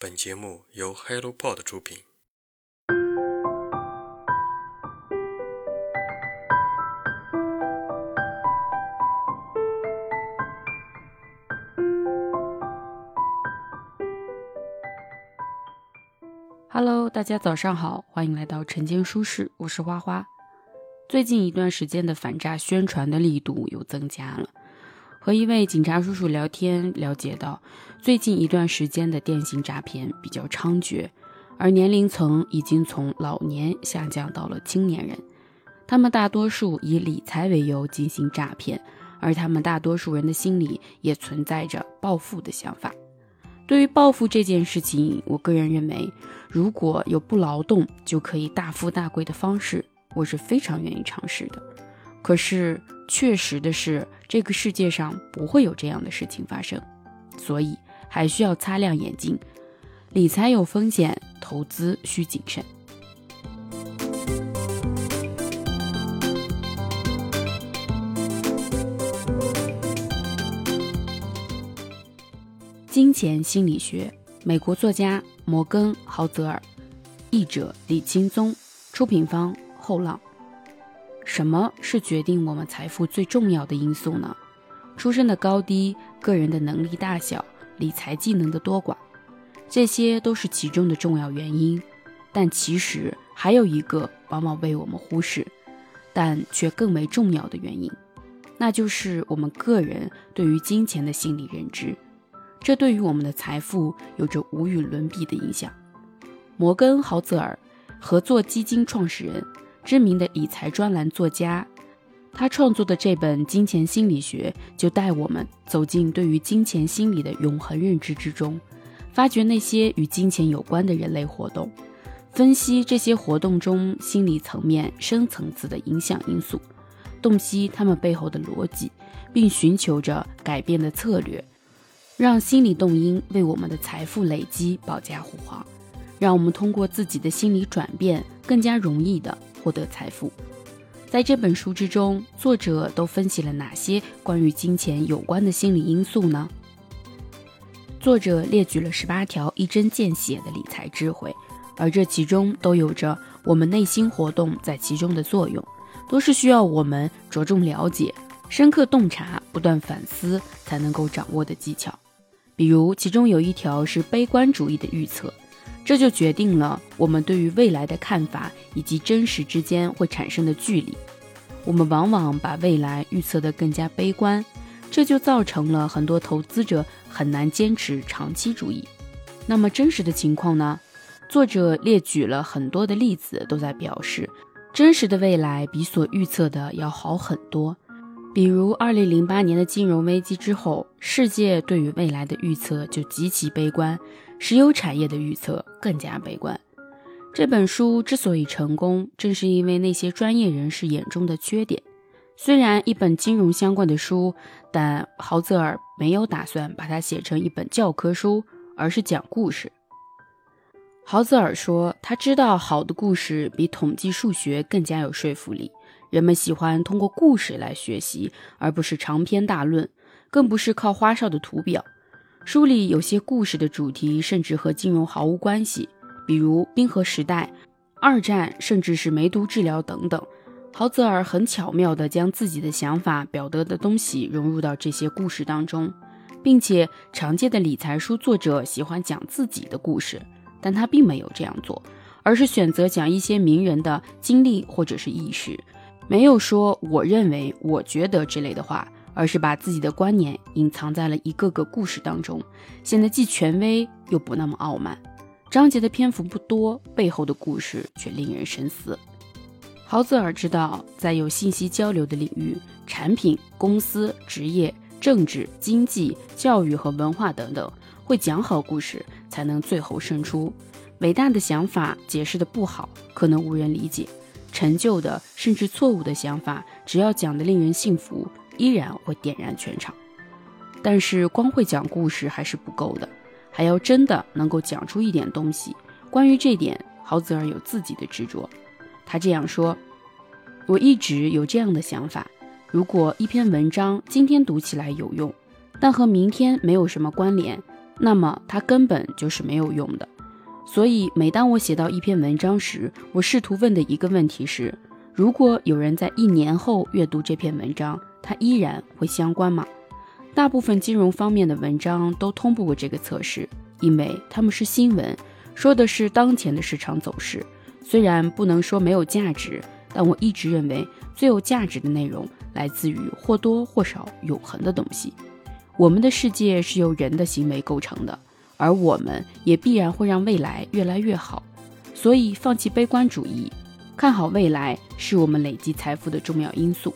本节目由 HelloPod 出品。Hello，大家早上好，欢迎来到晨间书室，我是花花。最近一段时间的反诈宣传的力度又增加了。和一位警察叔叔聊天，了解到最近一段时间的电信诈骗比较猖獗，而年龄层已经从老年下降到了青年人。他们大多数以理财为由进行诈骗，而他们大多数人的心里也存在着暴富的想法。对于暴富这件事情，我个人认为，如果有不劳动就可以大富大贵的方式，我是非常愿意尝试的。可是，确实的是，这个世界上不会有这样的事情发生，所以还需要擦亮眼睛。理财有风险，投资需谨慎。金钱心理学，美国作家摩根·豪泽尔，译者李青宗，出品方后浪。什么是决定我们财富最重要的因素呢？出身的高低、个人的能力大小、理财技能的多寡，这些都是其中的重要原因。但其实还有一个往往被我们忽视，但却更为重要的原因，那就是我们个人对于金钱的心理认知。这对于我们的财富有着无与伦比的影响。摩根·豪泽尔，合作基金创始人。知名的理财专栏作家，他创作的这本《金钱心理学》就带我们走进对于金钱心理的永恒认知之中，发掘那些与金钱有关的人类活动，分析这些活动中心理层面深层次的影响因素，洞悉他们背后的逻辑，并寻求着改变的策略，让心理动因为我们的财富累积保驾护航，让我们通过自己的心理转变更加容易的。获得财富，在这本书之中，作者都分析了哪些关于金钱有关的心理因素呢？作者列举了十八条一针见血的理财智慧，而这其中都有着我们内心活动在其中的作用，都是需要我们着重了解、深刻洞察、不断反思才能够掌握的技巧。比如，其中有一条是悲观主义的预测。这就决定了我们对于未来的看法以及真实之间会产生的距离。我们往往把未来预测得更加悲观，这就造成了很多投资者很难坚持长期主义。那么真实的情况呢？作者列举了很多的例子，都在表示真实的未来比所预测的要好很多。比如2008年的金融危机之后，世界对于未来的预测就极其悲观。石油产业的预测更加悲观。这本书之所以成功，正是因为那些专业人士眼中的缺点。虽然一本金融相关的书，但豪泽尔没有打算把它写成一本教科书，而是讲故事。豪泽尔说，他知道好的故事比统计数学更加有说服力。人们喜欢通过故事来学习，而不是长篇大论，更不是靠花哨的图表。书里有些故事的主题甚至和金融毫无关系，比如冰河时代、二战，甚至是梅毒治疗等等。豪泽尔很巧妙地将自己的想法表达的东西融入到这些故事当中，并且常见的理财书作者喜欢讲自己的故事，但他并没有这样做，而是选择讲一些名人的经历或者是意识，没有说“我认为”“我觉得”之类的话。而是把自己的观念隐藏在了一个个故事当中，显得既权威又不那么傲慢。章节的篇幅不多，背后的故事却令人深思。豪泽尔知道，在有信息交流的领域，产品、公司、职业、政治、经济、教育和文化等等，会讲好故事才能最后胜出。伟大的想法解释的不好，可能无人理解；陈旧的甚至错误的想法，只要讲得令人信服。依然会点燃全场，但是光会讲故事还是不够的，还要真的能够讲出一点东西。关于这点，豪泽尔有自己的执着。他这样说：“我一直有这样的想法，如果一篇文章今天读起来有用，但和明天没有什么关联，那么它根本就是没有用的。所以，每当我写到一篇文章时，我试图问的一个问题是：如果有人在一年后阅读这篇文章，它依然会相关吗？大部分金融方面的文章都通不过这个测试，因为他们是新闻，说的是当前的市场走势。虽然不能说没有价值，但我一直认为最有价值的内容来自于或多或少永恒的东西。我们的世界是由人的行为构成的。而我们也必然会让未来越来越好，所以放弃悲观主义，看好未来是我们累积财富的重要因素。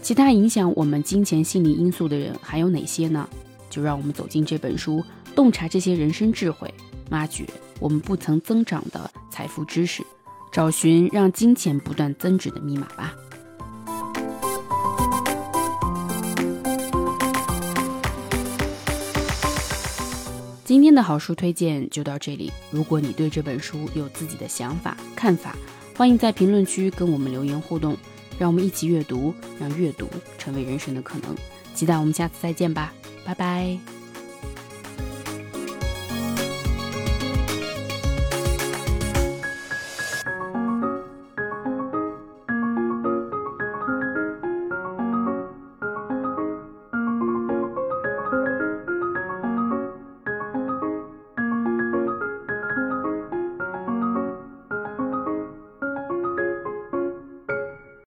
其他影响我们金钱心理因素的人还有哪些呢？就让我们走进这本书，洞察这些人生智慧，挖掘我们不曾增长的财富知识，找寻让金钱不断增值的密码吧。今天的好书推荐就到这里。如果你对这本书有自己的想法、看法，欢迎在评论区跟我们留言互动，让我们一起阅读，让阅读成为人生的可能。期待我们下次再见吧，拜拜。